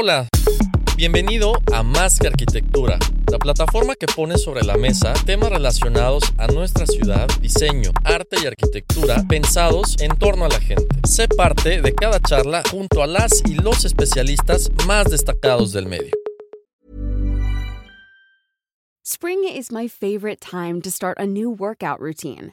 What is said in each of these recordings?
Hola, bienvenido a Más que Arquitectura, la plataforma que pone sobre la mesa temas relacionados a nuestra ciudad, diseño, arte y arquitectura pensados en torno a la gente. Sé parte de cada charla junto a las y los especialistas más destacados del medio. Spring is my favorite time to start a new workout routine.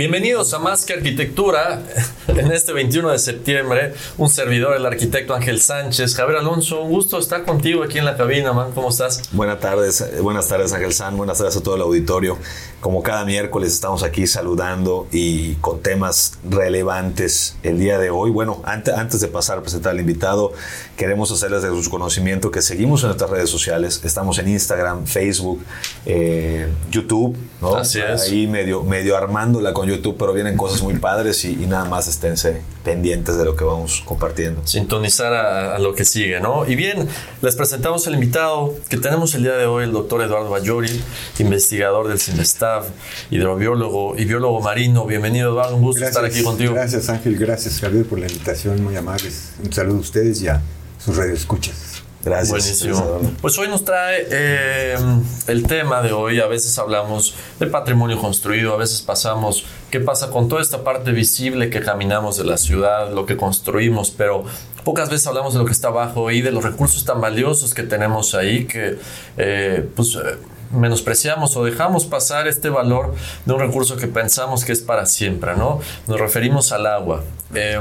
Bienvenidos a Más que Arquitectura. En este 21 de septiembre, un servidor, el arquitecto Ángel Sánchez. Javier Alonso, un gusto estar contigo aquí en la cabina, man. ¿Cómo estás? Buenas tardes, buenas tardes Ángel San, buenas tardes a todo el auditorio. Como cada miércoles estamos aquí saludando y con temas relevantes el día de hoy. Bueno, antes, antes de pasar a presentar al invitado, queremos hacerles de su conocimiento que seguimos en nuestras redes sociales. Estamos en Instagram, Facebook, eh, YouTube, ¿no? Así es. Ahí medio, medio armándola con YouTube, pero vienen cosas muy padres y, y nada más esténse pendientes de lo que vamos compartiendo. Sintonizar a, a lo que sigue, ¿no? Y bien, les presentamos el invitado que tenemos el día de hoy, el doctor Eduardo Bayori, investigador del CINVESTAV, hidrobiólogo y biólogo marino. Bienvenido, Eduardo. Un gusto estar aquí contigo. Gracias, Ángel. Gracias, Javier, por la invitación. Muy amables. Un saludo a ustedes y a sus radioescuchas. Gracias. Buenísimo. Pues hoy nos trae eh, el tema de hoy. A veces hablamos de patrimonio construido, a veces pasamos qué pasa con toda esta parte visible que caminamos de la ciudad, lo que construimos, pero pocas veces hablamos de lo que está abajo y de los recursos tan valiosos que tenemos ahí que eh, pues eh, menospreciamos o dejamos pasar este valor de un recurso que pensamos que es para siempre, ¿no? Nos referimos al agua. Eh,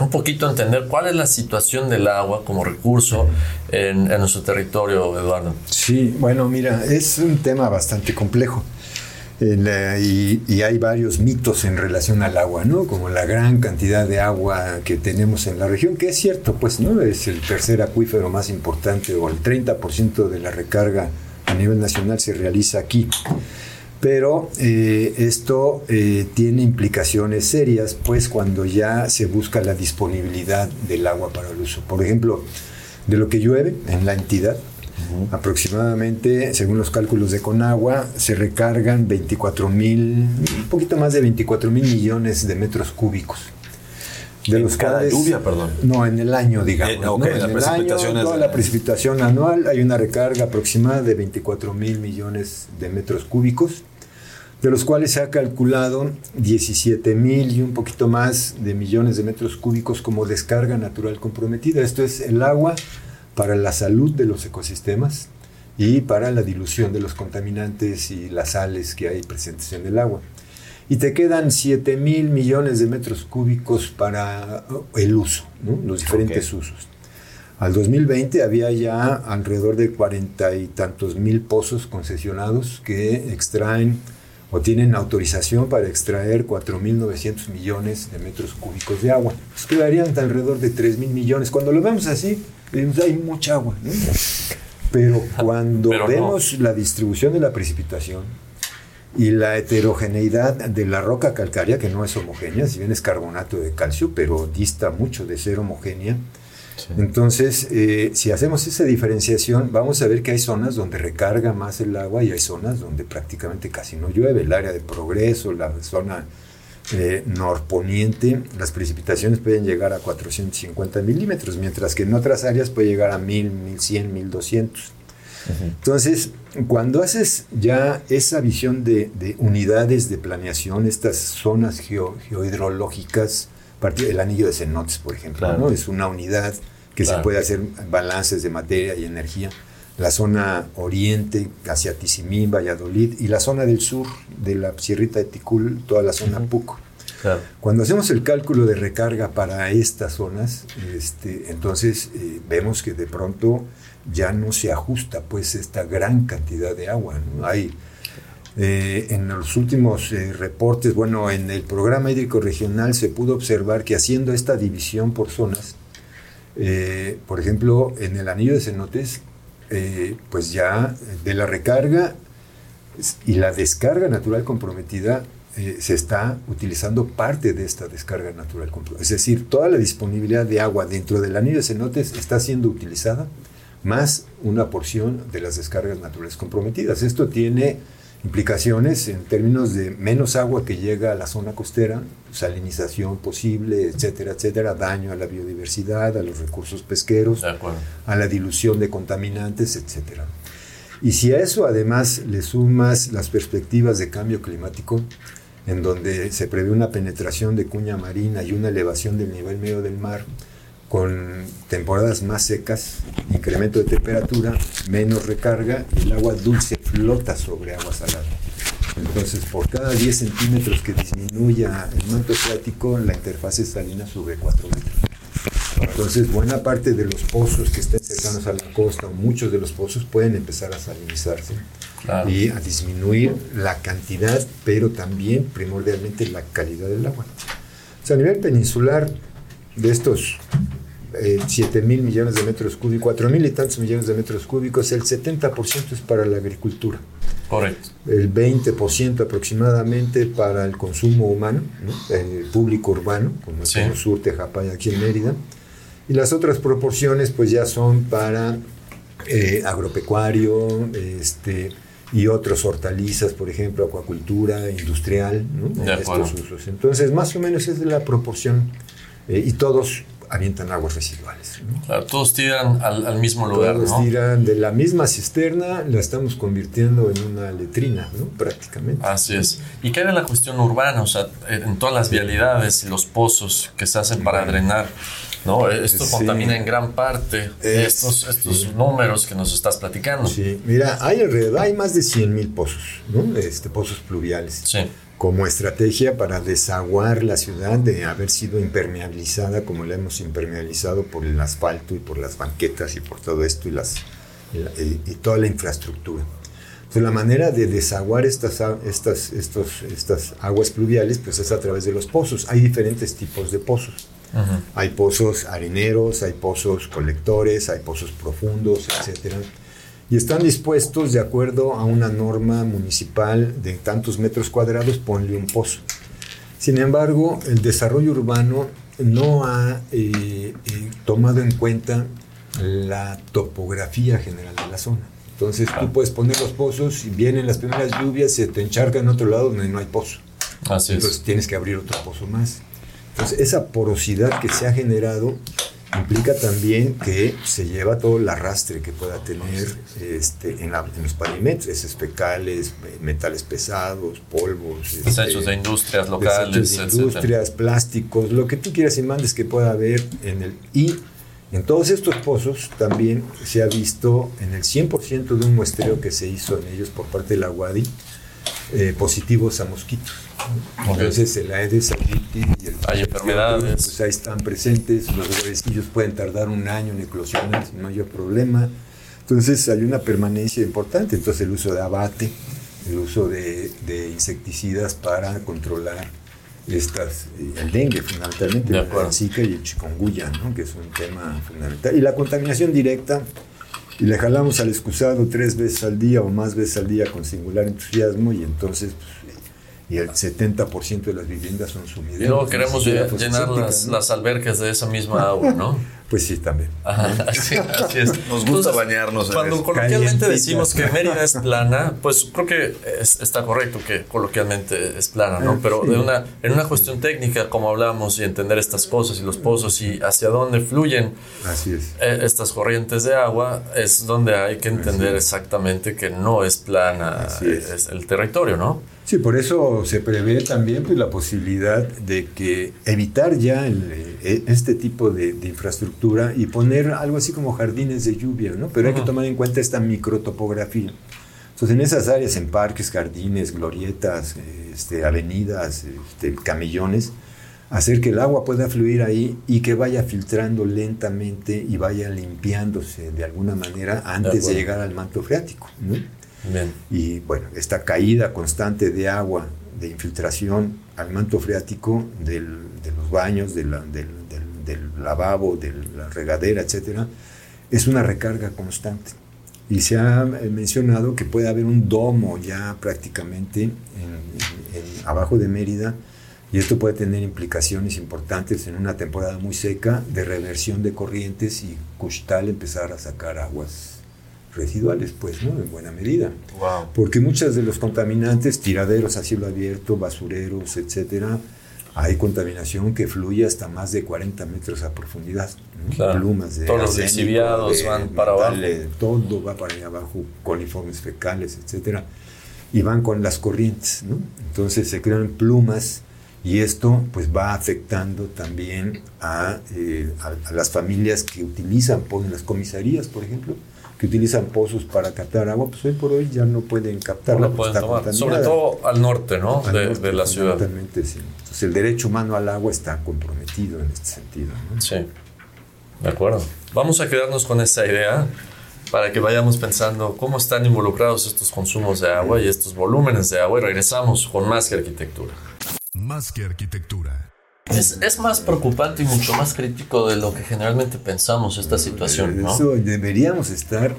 un poquito entender cuál es la situación del agua como recurso en, en, nuestro territorio, Eduardo. Sí, bueno, mira, es un tema bastante complejo. Y, y, hay varios mitos en relación al agua, ¿no? Como la gran cantidad de agua que tenemos en la región, que es cierto, pues, ¿no? Es el tercer acuífero más importante o el 30% de la recarga a nivel nacional se realiza aquí pero eh, esto eh, tiene implicaciones serias, pues cuando ya se busca la disponibilidad del agua para el uso. Por ejemplo, de lo que llueve en la entidad. Aproximadamente, según los cálculos de Conagua, se recargan 24 mil, un poquito más de 24 mil millones de metros cúbicos. De los cada cuales, lluvia, perdón. No, en el año, digamos. Eh, okay, ¿no? la en precipitación el año, toda la precipitación anual hay una recarga aproximada de 24 mil millones de metros cúbicos de los cuales se ha calculado 17 mil y un poquito más de millones de metros cúbicos como descarga natural comprometida. Esto es el agua para la salud de los ecosistemas y para la dilución de los contaminantes y las sales que hay presentes en el agua. Y te quedan 7 mil millones de metros cúbicos para el uso, ¿no? los diferentes okay. usos. Al 2020 había ya alrededor de cuarenta y tantos mil pozos concesionados que extraen o tienen autorización para extraer 4.900 millones de metros cúbicos de agua. Pues quedarían alrededor de 3.000 millones. Cuando lo vemos así, hay mucha agua. ¿no? Pero cuando Pero vemos no. la distribución de la precipitación y la heterogeneidad de la roca calcárea, que no es homogénea, si bien es carbonato de calcio, pero dista mucho de ser homogénea, Sí. Entonces, eh, si hacemos esa diferenciación, vamos a ver que hay zonas donde recarga más el agua y hay zonas donde prácticamente casi no llueve. El área de progreso, la zona eh, norponiente, las precipitaciones pueden llegar a 450 milímetros, mientras que en otras áreas puede llegar a 1000, 1100, 1200. Uh -huh. Entonces, cuando haces ya esa visión de, de unidades de planeación, estas zonas geo, geohidrológicas, el anillo de cenotes, por ejemplo, claro. ¿no? es una unidad que claro. se puede hacer balances de materia y energía. La zona oriente, hacia Tizimín, Valladolid, y la zona del sur, de la Sierrita de Ticul, toda la zona uh -huh. Puco. Claro. Cuando hacemos el cálculo de recarga para estas zonas, este, entonces eh, vemos que de pronto ya no se ajusta pues esta gran cantidad de agua. ¿no? Hay eh, en los últimos eh, reportes, bueno, en el programa hídrico regional se pudo observar que haciendo esta división por zonas, eh, por ejemplo, en el anillo de cenotes, eh, pues ya de la recarga y la descarga natural comprometida, eh, se está utilizando parte de esta descarga natural. Es decir, toda la disponibilidad de agua dentro del anillo de cenotes está siendo utilizada, más una porción de las descargas naturales comprometidas. Esto tiene implicaciones en términos de menos agua que llega a la zona costera, salinización posible, etcétera, etcétera, daño a la biodiversidad, a los recursos pesqueros, a la dilución de contaminantes, etcétera. Y si a eso además le sumas las perspectivas de cambio climático, en donde se prevé una penetración de cuña marina y una elevación del nivel medio del mar, con temporadas más secas, incremento de temperatura, menos recarga, el agua dulce flota sobre agua salada. Entonces, por cada 10 centímetros que disminuya el manto freático, la interfase salina sube 4 metros. Entonces, buena parte de los pozos que estén cercanos a la costa, o muchos de los pozos, pueden empezar a salinizarse y a disminuir la cantidad, pero también primordialmente la calidad del agua. O sea, a nivel peninsular, de estos 7 eh, mil millones de metros cúbicos, 4 mil y tantos millones de metros cúbicos, el 70% es para la agricultura. Correcto. El 20% aproximadamente para el consumo humano, el público urbano, como sí. el sur Tejapay aquí en Mérida. Y las otras proporciones pues ya son para eh, agropecuario, este, y otros hortalizas, por ejemplo, acuacultura, industrial, ¿no? estos usos. Entonces, más o menos es la proporción eh, y todos avientan aguas residuales. todos tiran al, mismo lugar. Todos tiran de la misma cisterna, la estamos convirtiendo en una letrina, ¿no? prácticamente. Así es. ¿Y qué era la cuestión urbana? O sea, en todas las vialidades y los pozos que se hacen para drenar. ¿no? Esto contamina en gran parte estos, estos números que nos estás platicando. Sí, mira, hay alrededor, hay más de 100 mil pozos, ¿no? Este, pozos pluviales. Sí como estrategia para desaguar la ciudad de haber sido impermeabilizada como la hemos impermeabilizado por el asfalto y por las banquetas y por todo esto y, las, y, toda la infraestructura. Entonces la manera de desaguar estas, estas, estos, estas aguas pluviales pues es a través de los pozos. Hay diferentes tipos de pozos. Hay pozos areneros, hay pozos colectores, hay pozos profundos, etcétera y están dispuestos, de acuerdo a una norma municipal de tantos metros cuadrados, ponle un pozo. Sin embargo, el desarrollo urbano no ha eh, eh, tomado en cuenta la topografía general de la zona. Entonces tú puedes poner los pozos y vienen las primeras lluvias, se te encharca en otro lado donde no hay pozo. Así Entonces tienes que abrir otro pozo más. Entonces esa porosidad que se ha generado implica también que se lleva todo el arrastre que pueda tener este, en, los pavimentos, esos fecales, metales pesados, polvos. Desechos este, de industrias locales. De industrias, plásticos, lo que tú quieras y mandes que pueda haber en el... Y en todos estos pozos también se ha visto en el 100% de un muestreo que se hizo en ellos por parte de la UADI, eh, positivos a mosquitos. Entonces el Aedes aegypti y el Hay enfermedades. Pues ahí están presentes, los huevecillos pueden tardar un año en eclosionar sin mayor problema. Entonces hay una permanencia importante. Entonces el uso de abate, el uso de, insecticidas para controlar estas, eh, el dengue fundamentalmente, el Zika y el chikungunya, ¿no? que es un tema fundamental. Y la contaminación directa, y le jalamos al excusado tres veces al día o más veces al día con singular entusiasmo y entonces pues, y el 70% de las viviendas son sumideras. Y luego queremos llenar las, las, albercas de esa misma agua, ¿no? Pues sí, también. así, es. Nos gusta bañarnos. cuando coloquialmente decimos que Mérida es plana, pues creo que está correcto que coloquialmente es plana, ¿no? Pero de una, en una cuestión técnica, como hablamos, y entender estas cosas y los pozos y hacia dónde fluyen así es. Eh, estas corrientes de agua, es donde hay que entender exactamente que no es plana es. el territorio, ¿no? Sí, por eso se prevé también pues, la posibilidad de que evitar ya eh, este tipo de, infraestructura y poner algo así como jardines de lluvia, ¿no? Pero hay que tomar en cuenta esta microtopografía. Entonces, en esas áreas, en parques, jardines, glorietas, este, avenidas, este, camellones, hacer que el agua pueda fluir ahí y que vaya filtrando lentamente y vaya limpiándose de alguna manera antes de, de llegar al manto freático. ¿no? Y bueno, esta caída constante de agua, de infiltración al manto freático de los baños, del, lavabo, de la regadera, etcétera, es una recarga constante. Y se ha mencionado que puede haber un domo ya prácticamente en- abajo de Mérida y esto puede tener implicaciones importantes en una temporada muy seca de reversión de corrientes y Cushtal empezar a sacar aguas residuales, pues, ¿no? En buena medida. Wow. Porque muchos de los contaminantes, tiraderos a cielo abierto, basureros, etcétera, hay contaminación que fluye hasta más de 40 metros a profundidad. ¿no? Claro. Plumas de Todos los de van para abajo. Todo va para allá abajo, coliformes fecales, etcétera, y van con las corrientes, ¿no? Entonces se crean plumas y esto pues va afectando también a, eh, a- a las familias que utilizan, pues, en las comisarías, por ejemplo, que utilizan pozos para captar agua, pues hoy por hoy ya no pueden captarla. No pueden tomar. Sobre todo al norte, ¿no? Al De, norte, de la ciudad. fundamentalmente, sí. Entonces el derecho humano al agua está comprometido en este sentido. ¿no? Sí. De acuerdo. Vamos a quedarnos con esa idea para que vayamos pensando cómo están involucrados estos consumos de agua y estos volúmenes de agua y regresamos con más que arquitectura. Más que arquitectura. Es, es más preocupante y mucho más crítico de lo que generalmente pensamos esta situación, ¿no? Eso deberíamos estar,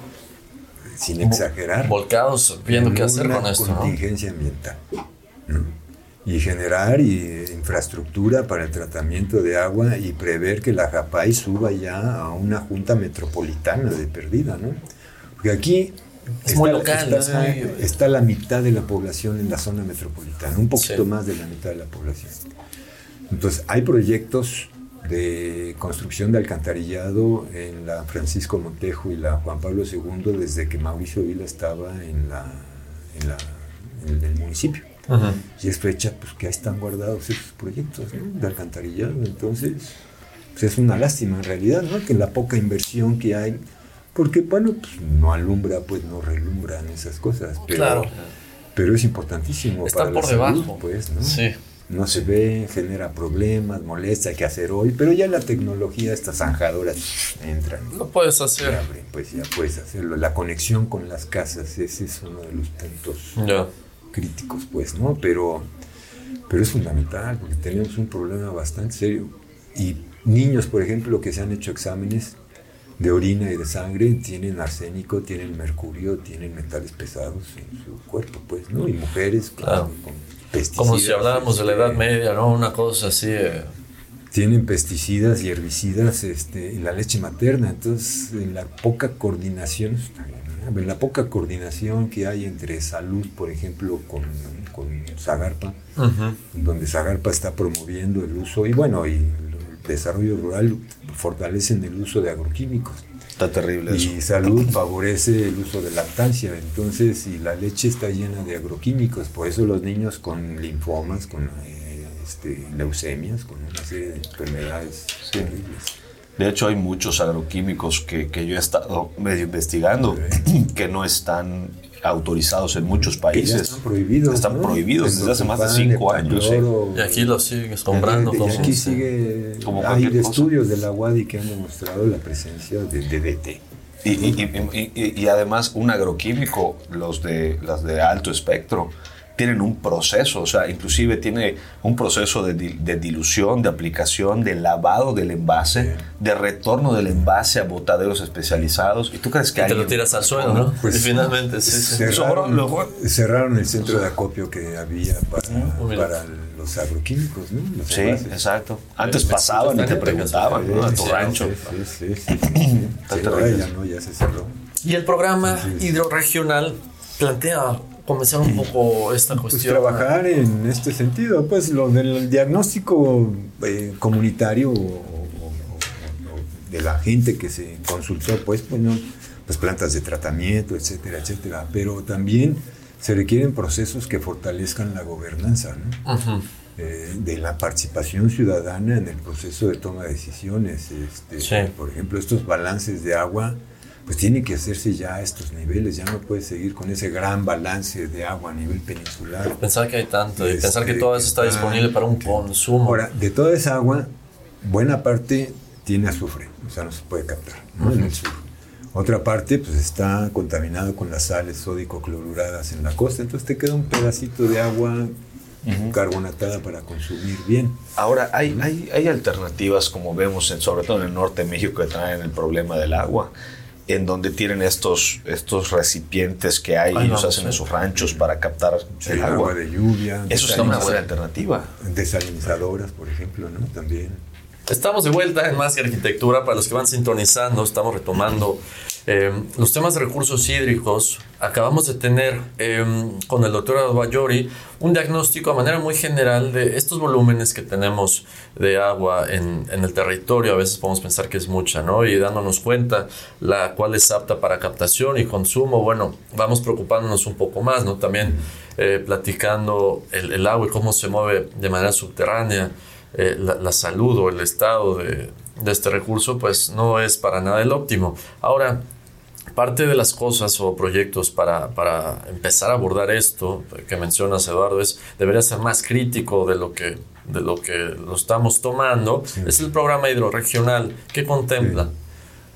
sin exagerar, Volcados viendo en qué hacer con esto, ¿no? contingencia ambiental. ¿no? Y generar y, infraestructura para el tratamiento de agua y prever que la JAPAI suba ya a una junta metropolitana de perdida, ¿no? Porque aquí Es muy local, está, es muy- está la mitad de la población en la zona metropolitana, un poquito Sí. más de la mitad de la población. Entonces, hay proyectos de construcción de alcantarillado en la Francisco Montejo y la Juan Pablo II desde que Mauricio Vila estaba en, la, en, la- en el municipio. Ujú. Y es fecha pues, que ahí están guardados esos proyectos ¿no? de alcantarillado. Entonces, pues, es una lástima en realidad, ¿no? Que la poca inversión que hay, porque bueno, pues, no alumbra, pues no relumbran esas cosas. Pero, Claro. pero es importantísimo para por la salud, debajo. pues, ¿no? Sí. No se ve, genera problemas, molesta, hay que hacer hoy, pero ya la tecnología, estas zanjadoras entran. Lo puedes hacer. abren, pues ya puedes hacerlo. La conexión con las casas, ese es uno de los puntos críticos, pues, ¿no? Pero, pero es fundamental porque tenemos un problema bastante serio. Y niños, por ejemplo, que se han hecho exámenes de orina y de sangre, tienen arsénico, tienen mercurio, tienen metales pesados en su cuerpo, pues, ¿no? Y mujeres Claro. con pesticidas. Como si habláramos de la Edad este, Media, ¿no? Una cosa así. eh, tienen pesticidas y herbicidas este, en la leche materna, entonces en la poca coordinación, en la poca coordinación que hay entre salud, por ejemplo, con, con Zagarpa, donde Zagarpa está promoviendo el uso, y bueno, y el desarrollo rural fortalecen el uso de agroquímicos. Está terrible eso. Y salud favorece el uso de lactancia, entonces, y la leche está llena de agroquímicos, por eso los niños con linfomas, con eh, este, leucemias, con una serie de enfermedades terribles. De hecho, hay muchos agroquímicos que, que yo he estado medio investigando que no están autorizados en muchos países. están prohibidos. Están ¿no? prohibidos desde hace más de cinco años. sí. Y aquí lo sigues comprando y como. aquí sigue, Como hay de estudios de la UADI que han demostrado la presencia de DDT. Y, y- y- y- y además un agroquímico, los de, las de alto espectro, tienen un proceso, o sea, inclusive tiene un proceso de, de dilución, de aplicación, de lavado del envase, de retorno del envase a botaderos especializados. ¿Y tú crees que Y te lo alguien- tiras al suelo, ¿no? Pues, y finalmente, sí, sí. Cerraron, luego- cerraron el centro de acopio que había para, Oh, mira. para los agroquímicos, ¿no? Los Sí, envases. exacto. Antes Eh, pasaban y te preguntaban, ¿no? A tu Sí, rancho. Sí, sí, sí, sí, sí. Está Sí, terrible ahora ya no, ya se cerró. Y el programa hidroregional plantea comenzar un poco esta Pues cuestión. trabajar en este sentido, pues lo del diagnóstico eh, comunitario o, o- o- o de la gente que se consultó, pues, bueno, pues plantas de tratamiento, etcétera, etcétera. Pero también se requieren procesos que fortalezcan la gobernanza, ¿no? Eh, de la participación ciudadana en el proceso de toma de decisiones. Este, Sí. Por ejemplo, estos balances de agua, pues tienen que hacerse ya a estos niveles, ya no puede seguir con ese gran balance de agua a nivel peninsular. Pensar que hay tanto y Este, pensar que todo eso está que disponible para un que- consumo. Ahora, de toda esa agua, buena parte tiene azufre, o sea, no se puede captar ¿no? en el sur. Otra parte, pues está contaminado con las sales sódico-cloruradas en la costa, entonces te queda un pedacito de agua carbonatada para consumir bien. Ahora, hay, hay, hay alternativas, como vemos, en- sobre todo en el norte de México, que traen el problema del agua. En donde tienen estos, estos recipientes que hay, Ay, ellos no, hacen sí. en sus ranchos para captar Sí, el agua agua. de lluvia. Eso está una buena alternativa. Desalinizadoras, por ejemplo, ¿no? También. Estamos de vuelta en Más que Arquitectura. Para los que van sintonizando, estamos retomando eh, los temas de recursos hídricos. Acabamos de tener eh, con el doctor Abayori un diagnóstico a manera muy general de estos volúmenes que tenemos de agua en, el territorio. A veces podemos pensar que es mucha, ¿no? Y dándonos cuenta la cual es apta para captación y consumo, bueno, vamos preocupándonos un poco más, ¿no? También eh, platicando el agua y cómo se mueve de manera subterránea eh, la, la salud o el estado de, de este recurso, pues no es para nada el óptimo. Ahora, parte de las cosas o proyectos para, para empezar a abordar esto que mencionas, Eduardo, es debería ser más crítico de lo que, de lo, que lo estamos tomando. Es el programa hidroregional. ¿Qué contempla?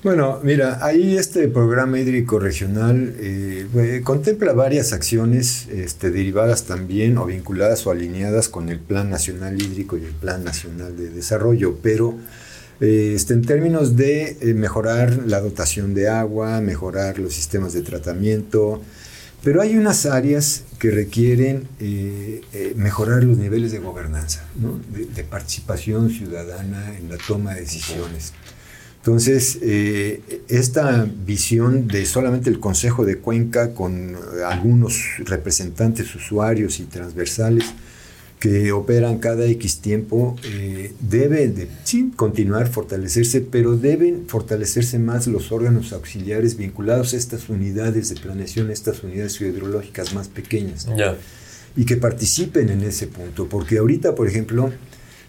Bueno, mira, ahí este programa hídrico regional eh, contempla varias acciones este, derivadas también o vinculadas o alineadas con el Plan Nacional Hídrico y el Plan Nacional de Desarrollo, pero eh, este, en términos de eh, mejorar la dotación de agua, mejorar los sistemas de tratamiento, pero hay unas áreas que requieren mejorar los niveles de gobernanza, ¿no? de, de participación ciudadana en la toma de decisiones. Entonces, eh, esta visión de solamente el Consejo de Cuenca con algunos representantes usuarios y transversales que operan cada X tiempo, eh, debe de, sí, continuar, fortalecerse, pero deben fortalecerse más los órganos auxiliares vinculados a estas unidades de planeación, estas unidades hidrológicas más pequeñas Ya. y que participen en ese punto. Porque ahorita, por ejemplo,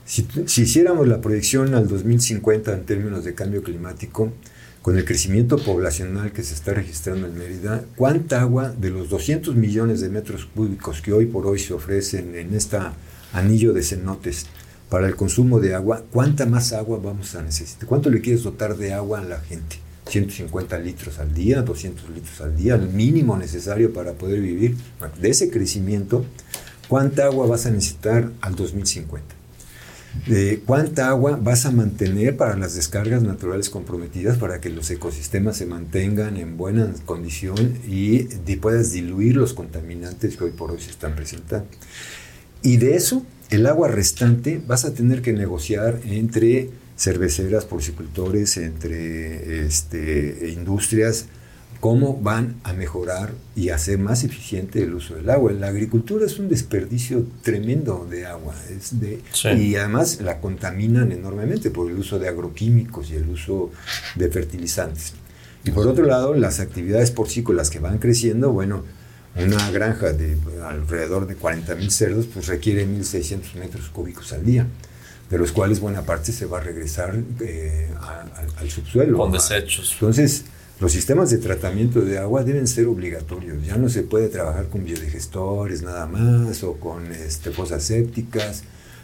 si, hiciéramos la proyección al 2050 en términos de cambio climático, con el crecimiento poblacional que se está registrando en Mérida, ¿cuánta agua de los 200 millones de metros cúbicos que hoy por hoy se ofrecen en este anillo de cenotes para el consumo de agua, cuánta más agua vamos a necesitar? ¿Cuánto le quieres dotar de agua a la gente? 150 litros al día, 200 litros al día, el mínimo necesario para poder vivir. De ese crecimiento, ¿cuánta agua vas a necesitar al 2050? De cuánta agua vas a mantener para las descargas naturales comprometidas para que los ecosistemas se mantengan en buena condición y puedas diluir los contaminantes que hoy por hoy se están presentando. Y de eso, el agua restante vas a tener que negociar entre cerveceras, porcicultores, entre este, industrias, cómo van a mejorar y hacer más eficiente el uso del agua. La agricultura es un desperdicio tremendo de agua es de, Sí. y además la contaminan enormemente por el uso de agroquímicos y el uso de fertilizantes. Y por otro lado, las actividades porcícolas que van creciendo, bueno, una granja de alrededor de 40 mil cerdos pues requiere 1.600 metros cúbicos al día, de los cuales buena parte se va a regresar eh, a- al- al subsuelo. Con a- desechos. entonces, los sistemas de tratamiento de agua deben ser obligatorios. Ya no se puede trabajar con biodigestores nada más o con este, fosas sépticas.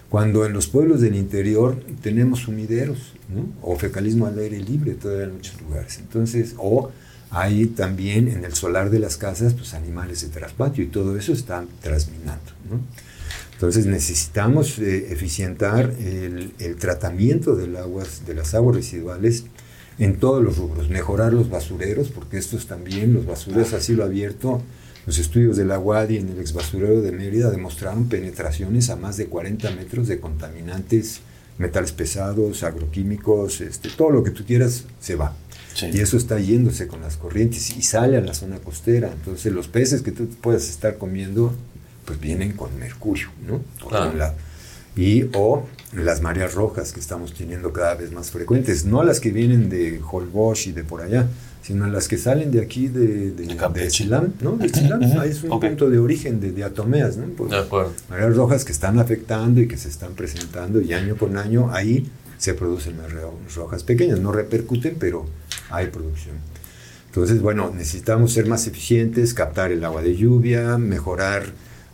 Cuando en los pueblos del interior tenemos sumideros ¿no? o fecalismo al aire libre todavía en muchos lugares. Entonces, o hay también en el solar de las casas pues, animales de traspatio y todo eso está trasminando. ¿no? Entonces necesitamos eh, eficientar el, el tratamiento del aguas, de las aguas residuales en todos los rubros, mejorar los basureros, porque estos también, los basureros a cielo abierto, los estudios de la UADI en el exbasurero de Mérida demostraron penetraciones a más de 40 metros de contaminantes, metales pesados, agroquímicos, este, todo lo que tú quieras se va. Sí. Y eso está yéndose con las corrientes y sale a la zona costera. Entonces los peces que tú puedas estar comiendo, pues vienen con mercurio, ¿no? Claro. un lado. Y o las mareas rojas que estamos teniendo cada vez más frecuentes, no las que vienen de Holbox y de por allá, sino las que salen de aquí de, de, De de Chilam, ¿no? De Chilam, ahí es un Ok. punto de origen de diatomeas, ¿no? Pues, De acuerdo. mareas rojas que están afectando y que se están presentando y año con año ahí se producen mareas rojas pequeñas, no repercuten, pero hay producción. Entonces, bueno, necesitamos ser más eficientes, captar el agua de lluvia, mejorar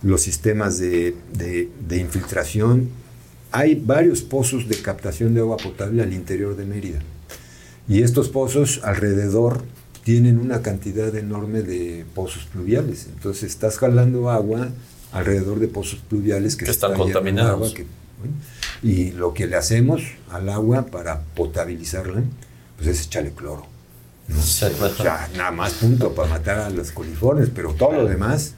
los sistemas de, de- de infiltración. Hay varios pozos de captación de agua potable al interior de Mérida. Y estos pozos alrededor tienen una cantidad enorme de pozos pluviales. Entonces estás jalando agua alrededor de pozos pluviales que, están contaminados. agua que- bueno, y lo que le hacemos al agua para potabilizarla, pues es echarle cloro. Ya, nada más punto para matar a los coliformes, pero todo lo demás,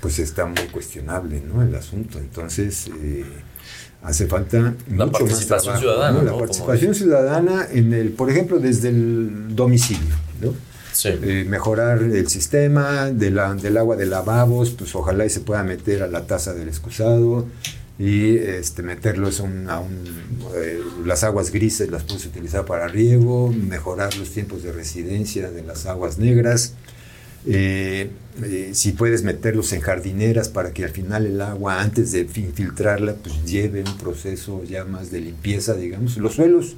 pues está muy cuestionable, ¿no? El asunto. Entonces, eh, hace falta la mucho participación más trabajo, ciudadana. La participación ciudadana en el, por ejemplo, desde el domicilio, ¿no? Sí. Eh, mejorar el sistema de la- del agua de lavabos, pues ojalá y se pueda meter a la taza del excusado y este, meterlos a un, a un, eh, las aguas grises las puedes utilizar para riego, mejorar los tiempos de residencia de las aguas negras, eh, eh, si puedes meterlos en jardineras para que al final el agua antes de infiltrarla pues lleve un proceso ya más de limpieza, digamos. Los suelos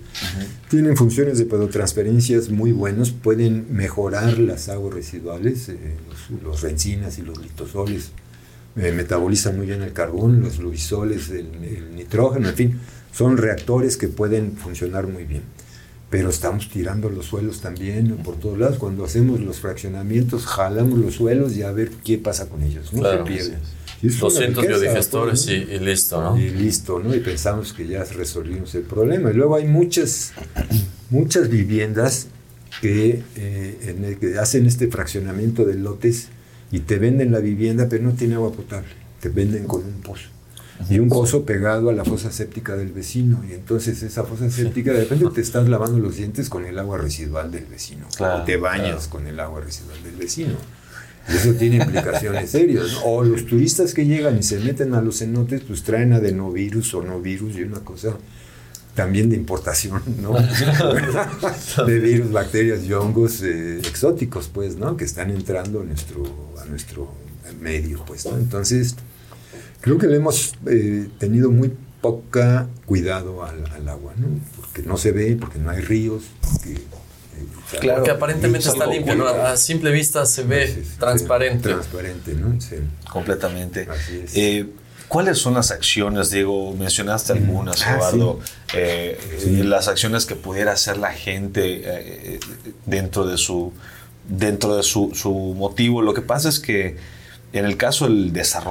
tienen funciones de pedotransferencias muy buenos, pueden mejorar las aguas residuales, eh, los, los rencinas y los litosoles eh, metabolizan muy bien el carbón, los luisoles, el, el nitrógeno, en fin, son reactores que pueden funcionar muy bien. Pero estamos tirando los suelos también por todos lados. Cuando hacemos los fraccionamientos, jalamos los suelos y a ver qué pasa con ellos. ¿no? Claro, Se pierden. sí. Y es una 200 riqueza, biodigestores y listo, ¿no? Y listo, ¿no? Y pensamos que ya resolvimos el problema. Y luego hay muchas, muchas viviendas que, eh, en el que hacen este fraccionamiento de lotes y te venden la vivienda, pero no tiene agua potable. Te venden con un pozo. Y un pozo pegado a la fosa séptica del vecino. Y entonces esa fosa séptica, de repente te estás lavando los dientes con el agua residual del vecino. Claro, o te bañas con el agua residual del vecino. Y eso tiene implicaciones serias. ¿no? O los turistas que llegan y se meten a los cenotes, pues traen adenovirus o no virus y una cosa también de importación, ¿no? de virus, bacterias y hongos eh, exóticos, pues, ¿no? Que están entrando a nuestro, a nuestro medio, pues, ¿no? Entonces, creo que le hemos eh, tenido muy poca cuidado al, al agua, ¿no? Porque no se ve, porque no hay ríos, porque... eh, Claro. Porque aparentemente Es está limpio, ¿no? A simple vista se ve Sí, sí, transparente. Transparente, ¿no? Sí. Completamente. Así es. Eh, ¿Cuáles son las acciones, Diego? Mencionaste algunas, Ah, Eduardo. Eh, Sí. eh, las acciones que pudiera hacer la gente eh, dentro de su dentro de su, su motivo. Lo que pasa es que en el caso del desarrollo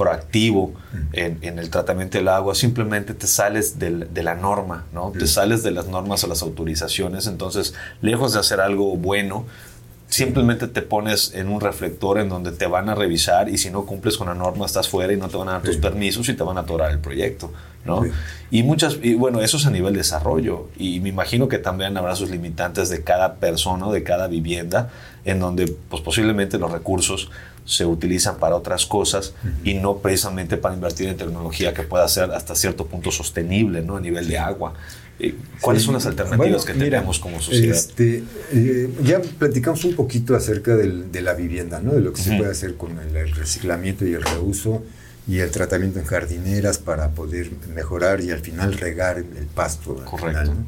proactivo en, en el tratamiento del agua, simplemente te sales del- de la norma, ¿no? Te sales de las normas o las autorizaciones, entonces, lejos de hacer algo bueno, simplemente te pones en un reflector en donde te van a revisar y si no cumples con la norma estás fuera y no te van a dar tus permisos y te van a atorar el proyecto, ¿no? Sí. Y muchas, y bueno, eso es a nivel desarrollo y me imagino que también habrá sus limitantes de cada persona, o de cada vivienda, en donde pues posiblemente los recursos se utilizan para otras cosas y no precisamente para invertir en tecnología que pueda ser hasta cierto punto sostenible, ¿no? A nivel de agua. Eh, ¿Cuáles Sí. son las alternativas Bueno, que mira, tenemos como sociedad? este, eh, ya platicamos un poquito acerca del- de la vivienda, ¿no? de lo que se Ujú. puede hacer con el, el reciclamiento y el reuso y el tratamiento en jardineras para poder mejorar y al final regar el pasto, Correcto. final, ¿no?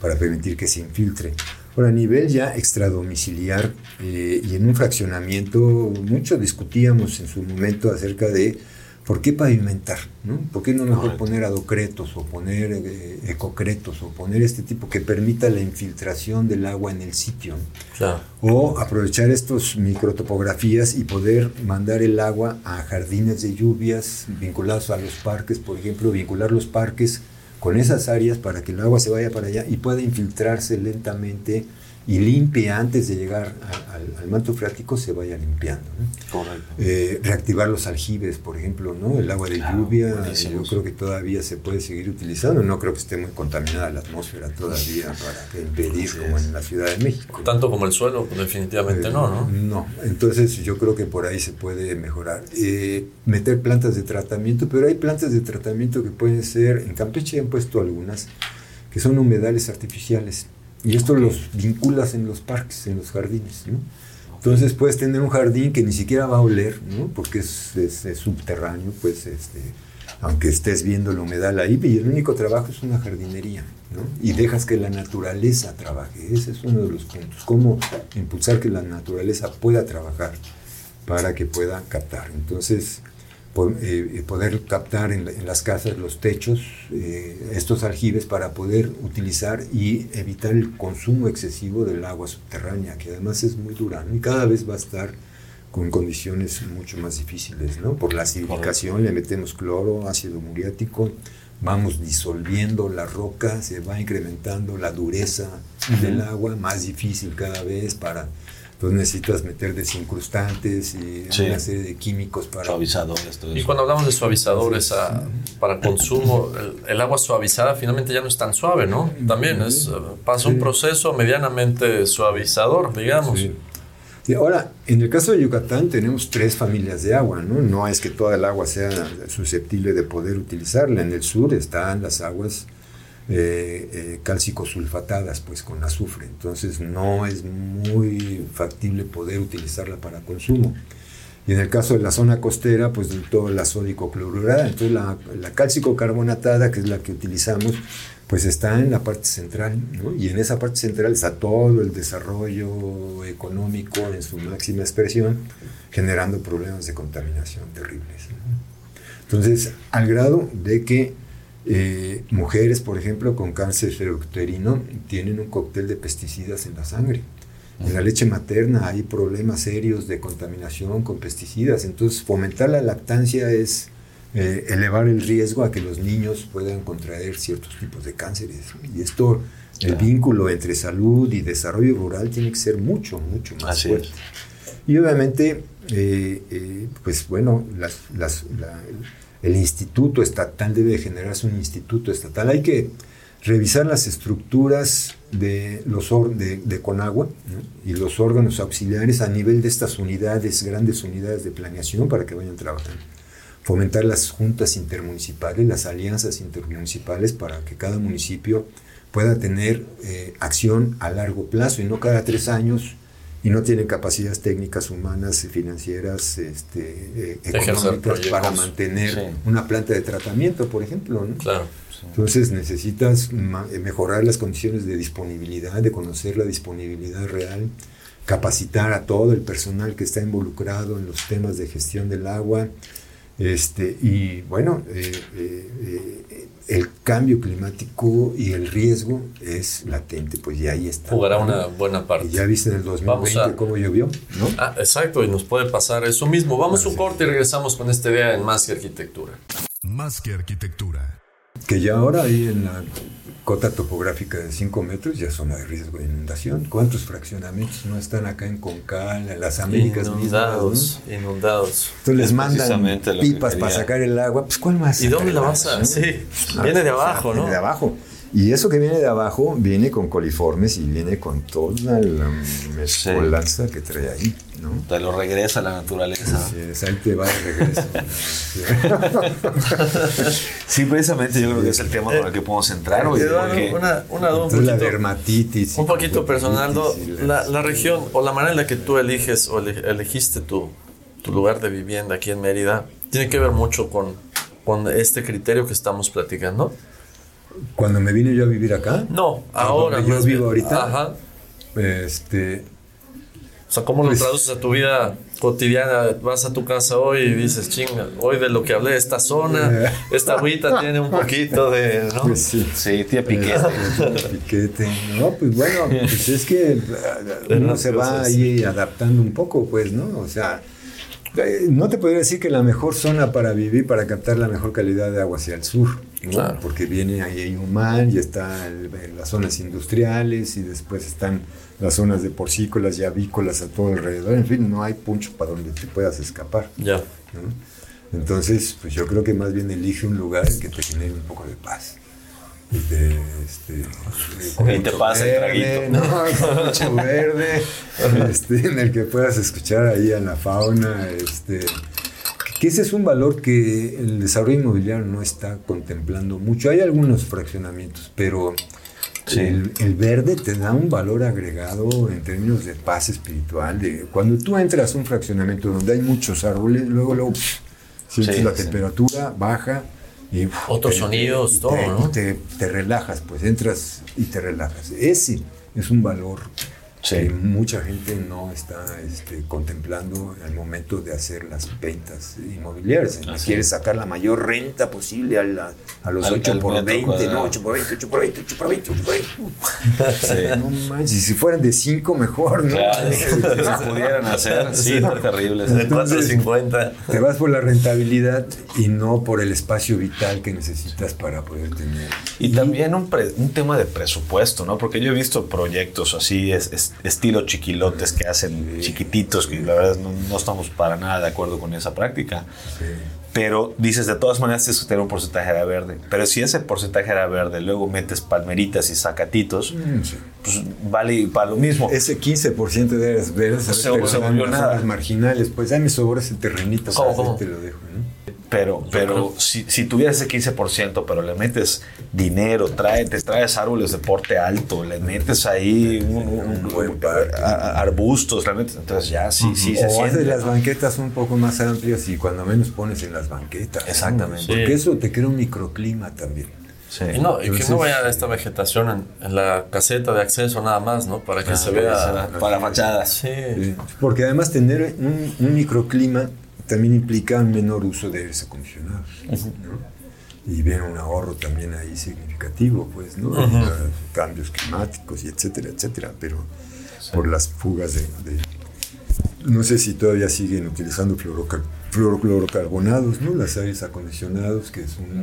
para permitir que se infiltre. Ahora, a nivel ya extradomiciliar eh, y en un fraccionamiento, mucho discutíamos en su momento acerca de por qué pavimentar, ¿no? ¿Por qué no mejor Correcto. poner adocretos o poner eh, ecocretos o poner este tipo que permita la infiltración del agua en el sitio? Claro. O aprovechar estos microtopografías y poder mandar el agua a jardines de lluvias vinculados a los parques, por ejemplo, vincular los parques con esas áreas para que el agua se vaya para allá y pueda infiltrarse lentamente y limpie antes de llegar a- al, manto freático se vaya limpiando. ¿no? Correcto. Eh, reactivar los aljibes, por ejemplo, ¿no? El agua de Claro, lluvia, yo buenísimos. creo que todavía se puede seguir utilizando. No creo que esté muy contaminada la atmósfera todavía para impedir como en la Ciudad de México. Tanto como el suelo, pues, definitivamente Eh, no, ¿no? No, entonces yo creo que por ahí se puede mejorar. Eh, meter plantas de tratamiento, pero hay plantas de tratamiento que pueden ser, en Campeche han puesto algunas, que son humedales artificiales. Y esto los vinculas en los parques, en los jardines. ¿no? Entonces puedes tener un jardín que ni siquiera va a oler, ¿no? porque es, subterráneo, pues este, aunque estés viendo el humedal ahí, y el único trabajo es una jardinería. ¿no? Y dejas que la naturaleza trabaje. Ese es uno de los puntos. Cómo impulsar que la naturaleza pueda trabajar para que pueda captar. Entonces, poder captar en, la- en las casas los techos eh, estos aljibes para poder utilizar y evitar el consumo excesivo del agua subterránea, que además es muy dura ¿no? y cada vez va a estar con condiciones mucho más difíciles, ¿no? Por la acidificación le metemos cloro, ácido muriático, vamos disolviendo la roca, se va incrementando la dureza del agua, más difícil cada vez para... Entonces necesitas meter desincrustantes y Sí. una serie de químicos para... Suavizadores, todo Y eso. cuando hablamos de suavizadores ah, para consumo, el, el agua suavizada finalmente ya no es tan suave, ¿no? También es, eh, pasa un proceso medianamente suavizador, digamos. Sí. Sí, ahora, en el caso de Yucatán tenemos tres familias de agua, ¿no? No es que toda el agua sea susceptible de poder utilizarla. En el sur están las aguas eh, eh, pues con azufre. Entonces no es muy factible poder utilizarla para consumo. Y en el caso de la zona costera, pues de toda la sódico-clorurada. Entonces la, la cálcico-carbonatada, que es la que utilizamos, pues está en la parte central. Y en esa parte central está todo el desarrollo económico en su máxima expresión, generando problemas de contaminación terribles. Entonces, al grado de que eh, mujeres, por ejemplo, con cáncer cerebrouterino tienen un cóctel de pesticidas en la sangre. En la leche materna hay problemas serios de contaminación con pesticidas. Entonces, fomentar la lactancia es eh, elevar el riesgo a que los niños puedan contraer ciertos tipos de cánceres. Y esto, el vínculo entre salud y desarrollo rural tiene que ser mucho, mucho más Así fuerte. es. Y obviamente, eh, eh, pues bueno, las- las- la- el instituto estatal debe generarse un instituto estatal. Hay que revisar las estructuras de, los de, Conagua y los órganos auxiliares a nivel de estas unidades, grandes unidades de planeación para que vayan trabajando. Fomentar las juntas intermunicipales, las alianzas intermunicipales para que cada municipio pueda tener eh, acción a largo plazo y no cada tres años y no tienen capacidades técnicas, humanas, financieras, este, eh, económicas para mantener Sí. una planta de tratamiento, por ejemplo. ¿no? Claro. Entonces necesitas eh, mejorar las condiciones de disponibilidad, de conocer la disponibilidad real, capacitar a todo el personal que está involucrado en los temas de gestión del agua. Este, y bueno, eh, el cambio climático y el riesgo es latente, pues ya ahí está. Jugará ¿no? una buena parte. Y ya viste en el 2020 Vamos a- cómo llovió, ¿no? Ah, exacto, y nos puede pasar eso mismo. Vamos a un sí. corte y regresamos con esta idea en Más que Arquitectura. Más que arquitectura. Que ya ahora ahí en la cota topográfica de 5 metros ya zona de riesgo de inundación. ¿Cuántos fraccionamientos no están acá en Concal, en las Américas Inundados, mismas? ¿no? inundados. Entonces les Es mandan que pipas para sacar el agua. Pues ¿cuál más? ¿Y dónde la vas a...? Sí, viene de abajo, viene ¿no? de abajo. Y eso que viene de abajo viene con coliformes y viene con toda la mezcolanza que trae ahí, ¿no? Te lo regresa a la naturaleza. Sí, es ahí te va de regreso. Sí, precisamente yo creo que es el tema con el que podemos entrar hoy. Porque- una, una duda un Entonces la poquito, dermatitis. un poquito personal. la- La, región o la manera en la que tú eliges o ele- elegiste tu, tu lugar de vivienda aquí en Mérida tiene que ver mucho con, con este criterio que estamos platicando. Cuando me vine yo a vivir acá, No, ¿A ahora. donde yo vivo bien. ahorita? Ajá. este, O sea, ¿cómo lo Pues- traduces a tu vida cotidiana? Vas a tu casa hoy y dices, chinga, hoy de lo que hablé, esta zona, esta agüita tiene un poquito de. ¿no? pues sí. Sí, tía Piquete. Este, piquete. No, pues bueno, pues es que uh, uno se va ahí adaptando un poco, pues, ¿no? O sea, Eh, No te podría decir que la mejor zona para vivir, para captar la mejor calidad de agua hacia el sur, ¿no? Claro. porque viene ahí Humán y está el- las zonas industriales y después están las zonas de porcícolas y avícolas a todo alrededor, en fin, no hay puncho para donde te puedas escapar. Ya. ¿no? Entonces, pues yo creo que más bien elige un lugar en que te genere un poco de paz. Y te, este, Y te pasa el verde, traguito. ¿no? Con mucho verde, este, en el que puedas escuchar ahí a la fauna, este, que ese es un valor que el desarrollo inmobiliario no está contemplando mucho. Hay algunos fraccionamientos, pero el, el verde te da un valor agregado en términos de paz espiritual. De, cuando tú entras a un fraccionamiento donde hay muchos árboles, luego, luego pff, sientes Sí, la sí. temperatura baja. Y, Otros te- sonidos, y todo, te- ¿no? y te, te relajas, pues entras y te relajas. Ese es un valor Sí. que mucha gente no está este, contemplando al momento de hacer las ventas inmobiliarias. Así Quiere es. sacar la mayor renta posible a, la- a los Al- 8 al por metro 20, cuadrado. no, 8 por 20, 8 por 20, 8 por 20, 8 por 20. Sí. No manches, y si fueran de 5 mejor, ¿no? Claro, si se pudieran hacer, sí, está terrible. De Entonces- 450. Te vas por la rentabilidad y no por el espacio vital que necesitas para poder tener. Y también un, pre- un tema de presupuesto, ¿no? Porque yo he visto proyectos así, es, es- estilo chiquilotes que hacen chiquititos, que la verdad no, no estamos para nada de acuerdo con esa práctica. Pero dices, de todas maneras tienes que tener un porcentaje de verde. Pero si ese porcentaje era verde, luego metes palmeritas y zacatitos, Mm, sí. pues vale para lo mismo. Ese 15% de áreas verdes Se- volvió nada. marginales, pues ya me sobró ese terrenito, ¿Cómo, cómo? te lo dejo, ¿no? Pero, pero si, si tuvieras ese 15%, pero le metes dinero, trae, te traes árboles de porte alto, le metes ahí un, un- arbustos, le metes- entonces ya sí, sí se o haces siente. las banquetas un poco más amplias y cuando menos pones en las banquetas. ¿no? Exactamente. Porque Sí. eso te crea un microclima también. Sí. Y no, y que no vaya esta vegetación en, en la caseta de acceso nada más, ¿no? Para que se vea. para fachadas. Sí. Sí, Porque además tener un, un microclima también implica un menor uso de aires acondicionados. ¿no? Y viene un ahorro también ahí significativo, pues, ¿no? Cambios climáticos y etcétera, etcétera. Pero por las fugas de, de- No sé si todavía siguen utilizando fluorocar- fluorocarburados, ¿no? Los aires acondicionados, que es un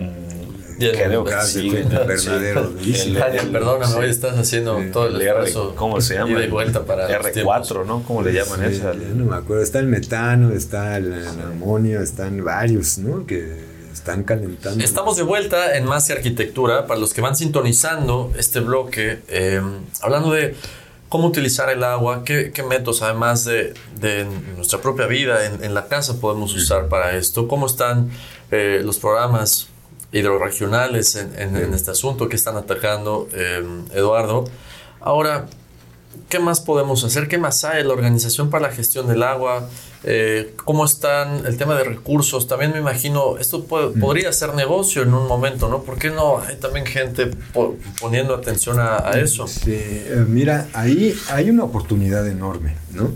Ya, eh, creo que de sí, efecto sí. invernadero perdóname, hoy estás haciendo todo el El R. ¿Cómo se llama? y vuelta para los tiempos. R4, ¿no? ¿Cómo le llaman Sí, esa? ya no me acuerdo. Está el metano, está el, el amonio, están varios, ¿no? Que están calentando. Estamos de vuelta en Más que Arquitectura. Para los que van sintonizando este bloque, eh, hablando de cómo utilizar el agua, qué, qué métodos, además de, de nuestra propia vida en, en la casa, podemos usar para esto, cómo están eh, los programas hidrorregionales en, en- en este asunto que están atacando eh, Eduardo. Ahora, ¿Qué más podemos hacer? ¿Qué más hay? La organización para la gestión del agua, eh, cómo están el tema de recursos. También me imagino, esto puede- podría ser negocio en un momento, ¿no? ¿Por qué no hay también gente po- poniendo atención a, a eso? Sí, eh, mira, ahí hay una oportunidad enorme, ¿no?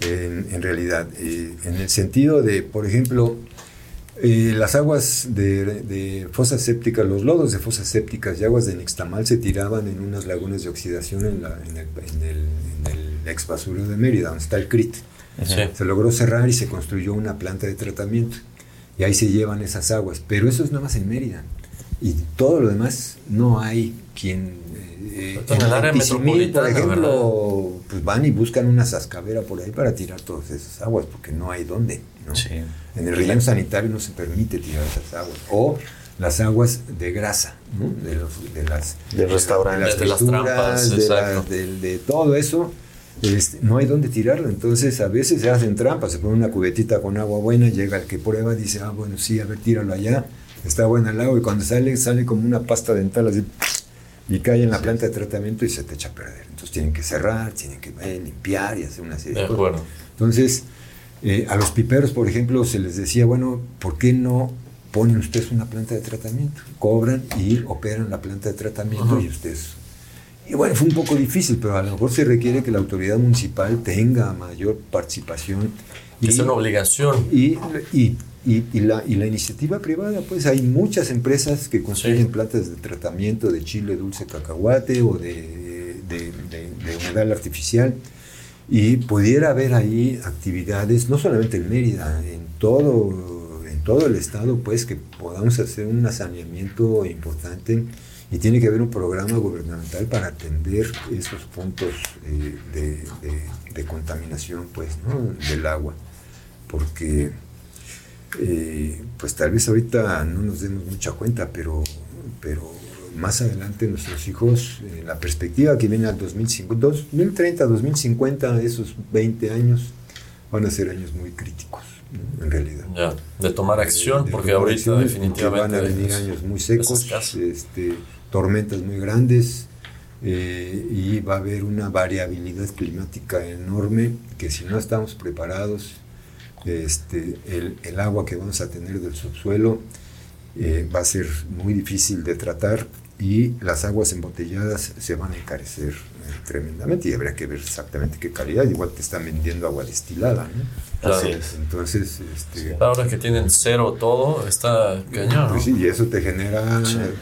En, en realidad, eh, en el sentido de, por ejemplo, eh, las aguas de, de fosas sépticas, los lodos de fosas sépticas y aguas de Nixtamal se tiraban en unas lagunas de oxidación en, la- en el, en el- en el ex basurero de Mérida, donde está el CRIT. Sí. Se logró cerrar y se construyó una planta de tratamiento. Y ahí se llevan esas aguas. Pero eso es nada más en Mérida. Y todo lo demás no hay quien... eh, En el área Tizimín, por metropolitana, ejemplo, pues van y buscan una zascavera por ahí para tirar todas esas aguas, porque no hay dónde. ¿no? Sí. En el relleno sanitario no se permite tirar esas aguas. O las aguas de grasa, ¿no? de, los, de las De restaurantes, de las frituras, trampas, de, las- de- de todo eso. este, no hay dónde tirarlo, entonces a veces se hacen trampas, se pone una cubetita con agua buena, llega el que prueba, dice, ah, bueno, sí, a ver, tíralo allá, está buena el agua, y cuando sale, sale como una pasta dental así, y cae en la planta de tratamiento y se te echa a perder. Entonces tienen que cerrar, tienen que eh, limpiar y hacer una serie De de acuerdo. cosas. Entonces, eh, a los piperos, por ejemplo, se les decía, bueno, ¿por qué no ponen ustedes una planta de tratamiento? Cobran y operan la planta de tratamiento y ustedes... Y bueno, fue un poco difícil, pero a lo mejor se requiere que la autoridad municipal tenga mayor participación. Es una obligación. Y, y, y- y la, y la iniciativa privada, pues hay muchas empresas que construyen Sí. plantas de tratamiento de chile dulce cacahuate o de, de, de- de humedal artificial. Y pudiera haber ahí actividades, no solamente en Mérida, en todo, en todo el estado, pues que podamos hacer un saneamiento importante. Y tiene que haber un programa gubernamental para atender esos puntos eh, de, contaminación, pues, del agua, porque eh, pues tal vez ahorita no nos demos mucha cuenta, pero, pero más adelante nuestros hijos, eh, la perspectiva que viene al 2005, 2030, 2050, esos 20 años, van a ser años muy críticos, ¿no? en realidad. Ya, de tomar acción, De porque tomar ahorita definitivamente van a venir años muy secos, este, tormentas muy grandes eh, y va a haber una variabilidad climática enorme que si no estamos preparados, este, el, el agua que vamos a tener del subsuelo eh, va a ser muy difícil de tratar y las aguas embotelladas se van a encarecer eh, tremendamente y habría que ver exactamente qué calidad, igual te están vendiendo agua destilada, ¿no? Claro. Entonces, este, Ahora que tienen cero todo, está cañón. ¿no? pues sí, y eso te genera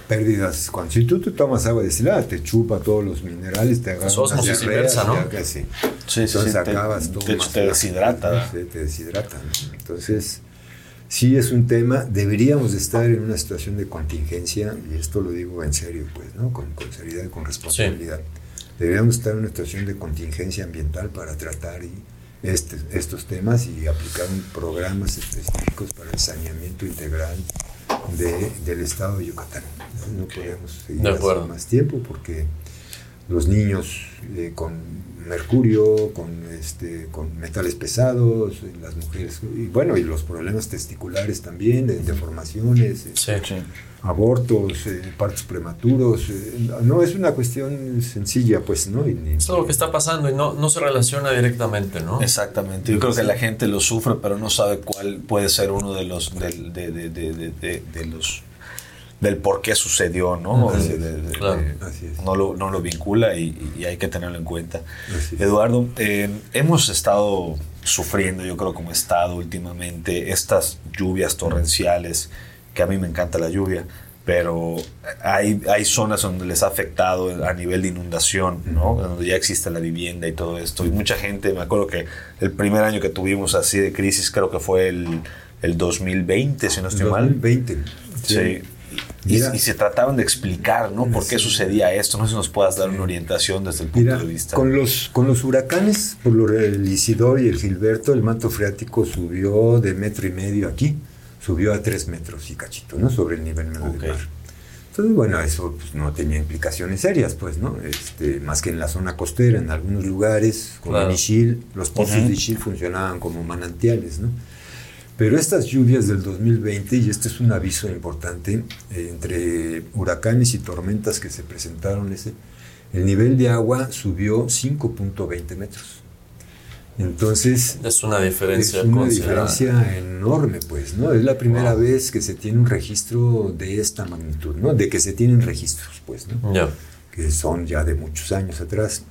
pérdidas. Cuando, si tú te tomas agua destilada, te chupa todos los minerales, te agarra Es ósmosis inversa, ¿no? Sí, Sí, sí, Entonces sí, te- acabas todo te- te deshidrata. Sí, te deshidrata. ¿no? Entonces, sí es un tema. Deberíamos de estar en una situación de contingencia, y esto lo digo en serio, pues, ¿no? Con, con seriedad y con responsabilidad. Deberíamos estar en una situación de contingencia ambiental para tratar y este- estos temas y aplicar programas específicos para el saneamiento integral de- del estado de Yucatán. No, No podemos seguir De así más tiempo porque los niños eh, con mercurio, con, este, con metales pesados, las mujeres, y bueno, y los problemas testiculares también, de deformaciones, eh, Sí. abortos, eh, partos prematuros. eh, no es una cuestión sencilla, pues, ¿no? Y ni- Es algo que está pasando y no, no se relaciona directamente, ¿no? Exactamente. Yo creo que la gente lo sufre, pero no sabe cuál puede ser uno de los del, de, de- de- de- de- de los del por qué sucedió, ¿no? Así De- es. de- de- Claro. Así es. no, lo, no lo vincula y, y hay que tenerlo en cuenta. Eduardo, eh, hemos estado sufriendo, yo creo, como Estado últimamente, estas lluvias torrenciales, que a mí me encanta la lluvia, pero hay, hay zonas donde les ha afectado a nivel de inundación, ¿no? Donde ya existe la vivienda y todo esto. Y mucha gente, me acuerdo que el primer año que tuvimos así de crisis, creo que fue el, el 2020, si no estoy mal. 2020. Sí. Y, Mira. y se trataban de explicar, ¿no? ¿Por qué sucedía esto? No sé si nos puedas dar una orientación desde el punto Mira, de vista. con los, con los huracanes, por lo el Isidor y el Gilberto, el manto freático subió de metro y medio aquí, subió a tres metros y cachito, ¿no? Sobre el nivel medio Ok. del mar. Entonces, bueno, eso pues, no tenía implicaciones serias, pues, ¿no? Este, más que en la zona costera, en algunos lugares, como Claro. en Ixil, los pozos Ujú. de Ixil funcionaban como manantiales, ¿no? Pero estas lluvias del 2020, y este es un aviso importante, eh, entre huracanes y tormentas que se presentaron, ese, el nivel de agua subió 5.20 metros. Entonces, Es una diferencia es una diferencia enorme, pues, ¿no? Es la primera Wow. vez que se tiene un registro de esta magnitud, ¿no? De que se tienen registros, pues, ¿no? Ya. que son ya de muchos años atrás.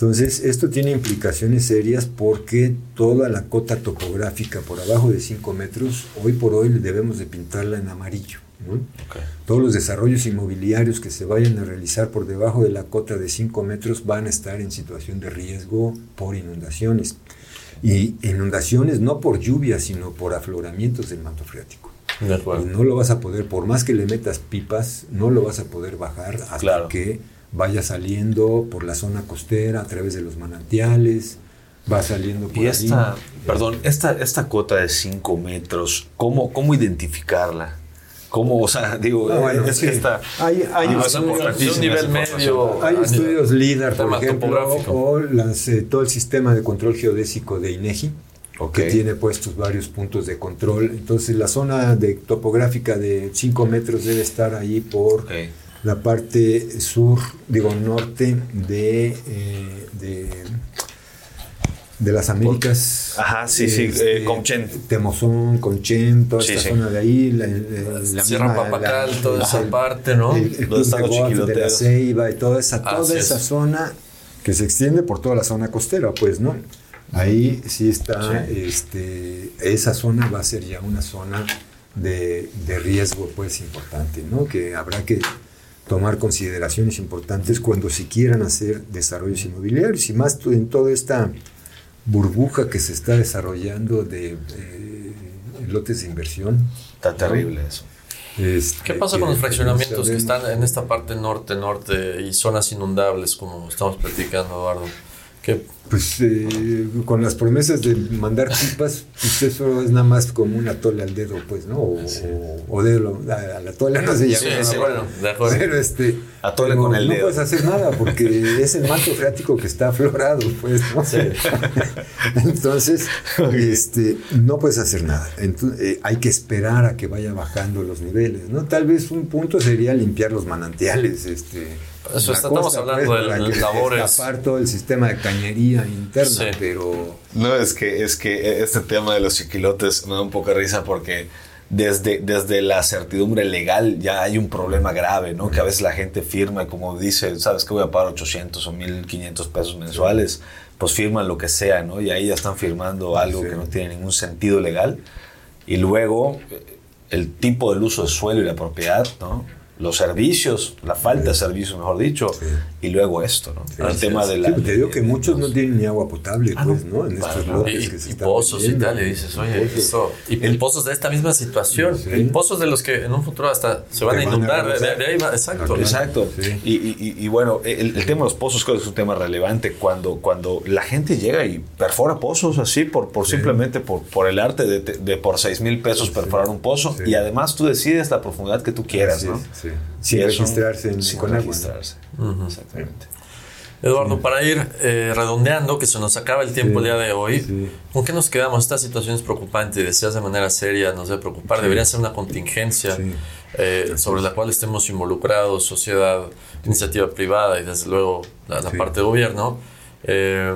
Entonces, esto tiene implicaciones serias porque toda la cota topográfica por abajo de 5 metros, hoy por hoy debemos de pintarla en amarillo. ¿no? Todos los desarrollos inmobiliarios que se vayan a realizar por debajo de la cota de 5 metros van a estar en situación de riesgo por inundaciones. Y inundaciones no por lluvia, sino por afloramientos del manto freático. Y no lo vas a poder, por más que le metas pipas, no lo vas a poder bajar hasta Claro. que vaya saliendo por la zona costera, a través de los manantiales, va saliendo por Y ahí. esta, perdón, esta, esta cota de 5 metros, ¿cómo, ¿cómo identificarla? ¿Cómo, o sea, digo, Ah, bueno, es sí. que esta... Hay- hay Ah, es estudios- nivel medio. Hay estudios LIDAR, por ejemplo, o las, eh, todo el sistema de control geodésico de INEGI, Ok. que tiene puestos varios puntos de control. Entonces, la zona de, topográfica de 5 metros debe estar ahí por. La parte sur, digo norte de, eh, de, de las Américas. Ajá, sí, sí, eh, Comchen. Temozón, Conchen, toda Sí, esta sí. zona de ahí. La, la- la Sierra Papacal, la- toda esa el- parte, ¿no? El, el Club de la. Ceiba y toda esa, toda es. esa zona que se extiende por toda la zona costera, pues, ¿no? Ahí sí está, este, esa zona va a ser ya una zona de, de riesgo, pues, importante, ¿no? Que habrá que tomar consideraciones importantes cuando se quieran hacer desarrollos inmobiliarios y más en toda esta burbuja que se está desarrollando de eh, lotes de inversión. Está terrible eso. Este, ¿Qué pasa con los fraccionamientos que están en esta parte norte, norte y zonas inundables, como estamos platicando, Eduardo? ¿Qué, Pues eh, con las promesas de mandar pipas, pues eso es nada más como un atole al dedo, pues, ¿no? O, o- o dedo a, a la atole, no se llama. Sí, no sí, bueno, acuerdo. Pero este. Atole pero con el no dedo. puedes hacer nada porque es el manto freático que está aflorado, pues, ¿no? Entonces, este, no puedes hacer nada. Entonces, eh, hay que esperar a que vaya bajando los niveles, ¿no? Tal vez un punto sería limpiar los manantiales, este. Eso está- estamos hablando de que labores. escapar todo el sistema de cañería interna, Sí. pero No, es que, es que este tema de los chiquilotes me da un poco de risa porque desde, desde la certidumbre legal ya hay un problema grave, ¿no? Que a veces la gente firma como dice, ¿sabes que voy a pagar 800 o 1500 pesos mensuales? Pues firman lo que sea, ¿no? Y ahí ya están firmando algo Sí. que no tiene ningún sentido legal. Y luego el tipo del uso de suelo y la propiedad, ¿no? Los servicios, la falta de servicios, mejor dicho, y luego esto, ¿no? el tema de la... Sí, te digo que muchos no tienen ni agua potable, Ah, pues, no. En estos lotes y, que se y están pozos y tal, y dices, oye, esto, y, y pozos de esta misma situación, Sí. y pozos de los que en un futuro hasta se van a van a inundar, de, ahí va, exacto. Exacto. Sí. Y, y- bueno, el, el tema de los pozos creo que es un tema relevante cuando, cuando la gente llega y perfora pozos así por, por simplemente por, por el arte de, de por 6 mil pesos perforar un pozo Sí. y además tú decides la profundidad que tú quieras, ¿no? sí. Y eso- registrarse en, sin con agua, ¿no? registrarse. Exactamente. Eduardo, para ir eh, redondeando, que se nos acaba el tiempo Sí, el día de hoy, sí. ¿con qué nos quedamos? Esta situación es preocupante y deseas de manera seria, nos debe preocupar, debería ser una contingencia Sí. eh, sobre la cual estemos involucrados, sociedad, iniciativa privada y desde luego la, la Sí. parte de gobierno. Eh,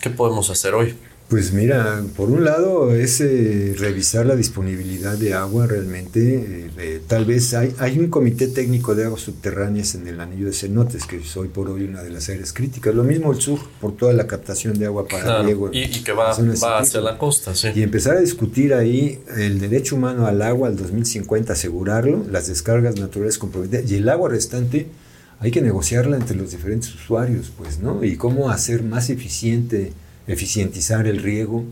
¿Qué podemos hacer hoy? Pues mira, por un lado es eh, revisar la disponibilidad de agua realmente. eh, eh, tal vez hay, hay un comité técnico de aguas subterráneas en el anillo de cenotes, que es hoy por hoy una de las áreas críticas. Lo mismo el sur, por toda la captación de agua para Claro, riego. y, y que va, hacia la costa, sí. Y empezar a discutir ahí el derecho humano al agua al 2050, asegurarlo, las descargas naturales comprometidas y el agua restante hay que negociarla entre los diferentes usuarios, pues, ¿no? Y cómo hacer más eficiente, eficientizar el riego,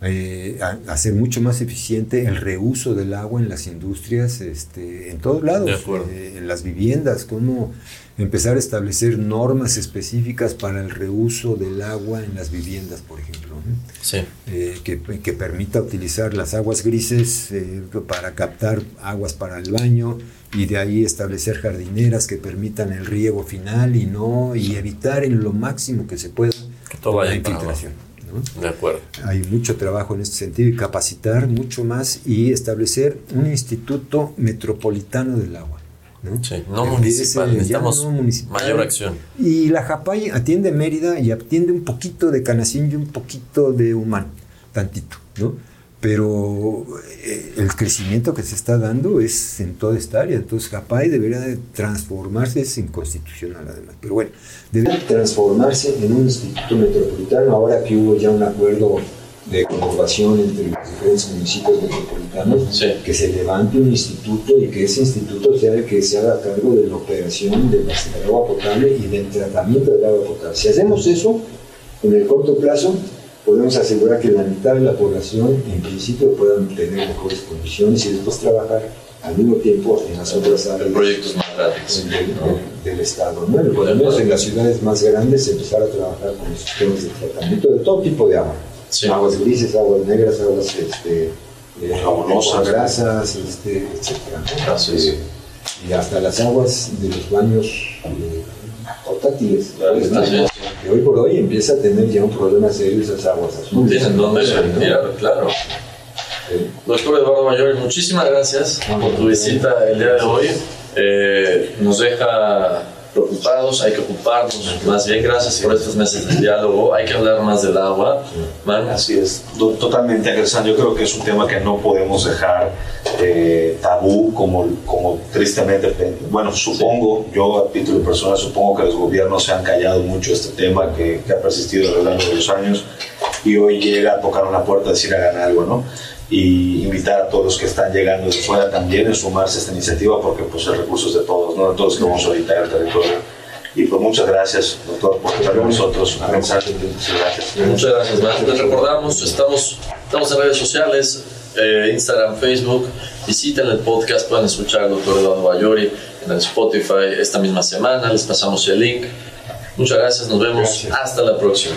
eh, a- hacer mucho más eficiente el reuso del agua en las industrias, este, en todos lados, eh, en las viviendas, cómo empezar a establecer normas específicas para el reuso del agua en las viviendas, por ejemplo. ¿no? Sí. eh, que, que permita utilizar las aguas grises eh, para captar aguas para el baño y de ahí establecer jardineras que permitan el riego final y no y evitar en lo máximo que se pueda todo vaya infiltración. ¿no? De acuerdo. Hay mucho trabajo en este sentido y capacitar mucho más y establecer un instituto metropolitano del agua. ¿no? Sí, no Que municipal, necesitamos no municipal. mayor acción. Y la Japay atiende Mérida y atiende un poquito de Canacín y un poquito de Humán, tantito, ¿no? Pero eh, el crecimiento que se está dando es en toda esta área. Entonces Japay debería de transformarse, es inconstitucional además, pero bueno, debería transformarse en un instituto metropolitano ahora que hubo ya un acuerdo de conurbación entre los diferentes municipios metropolitanos, Sí. que se levante un instituto y que ese instituto sea el que se haga cargo de la operación del agua potable y del tratamiento del agua potable. Si hacemos eso, en el corto plazo, podemos asegurar que la mitad de la población, en principio, puedan tener mejores condiciones y después trabajar al mismo tiempo en las otras áreas Proyectos más grandes. del, del- del Estado. ¿no? Por lo menos en las ciudades más grandes empezar a trabajar con sistemas de tratamiento de todo tipo de agua. Sí. Aguas grises, aguas negras, aguas este, eh, Jabonosas. grasas, este. Ah, sí, sí. Y hasta las aguas de los baños eh, Que hoy por hoy empieza a tener ya un problema serio esas aguas azules. Tienen dónde claro. Sí. Doctor Eduardo Mayor, muchísimas gracias por tu visita el día de hoy. Eh, nos deja preocupados, hay que ocuparnos. Más bien, gracias por estos meses de diálogo. Hay que hablar más del agua. Man, Así es, totalmente agresante. Yo creo que es un tema que no podemos dejar eh, tabú, como, como tristemente, bueno, supongo, yo a título personal, supongo que los gobiernos se han callado mucho este tema que, que ha persistido a lo largo de los años y hoy llega a tocar una puerta, decir hagan algo, ¿no? Y invitar a todos los que están llegando de fuera también a sumarse a esta iniciativa porque pues el recurso es de todos, ¿no? De todos que vamos a habitar el territorio. Y pues muchas gracias, doctor, por estar con nosotros. Un mensaje. Muchas gracias. Muchas gracias, Matt. Les recordamos, estamos, estamos en redes sociales, eh, Instagram, Facebook. Visiten el podcast, pueden escuchar al doctor Eduardo Bayori en el Spotify esta misma semana. Les pasamos el link. Muchas gracias, nos vemos. Gracias. Hasta la próxima.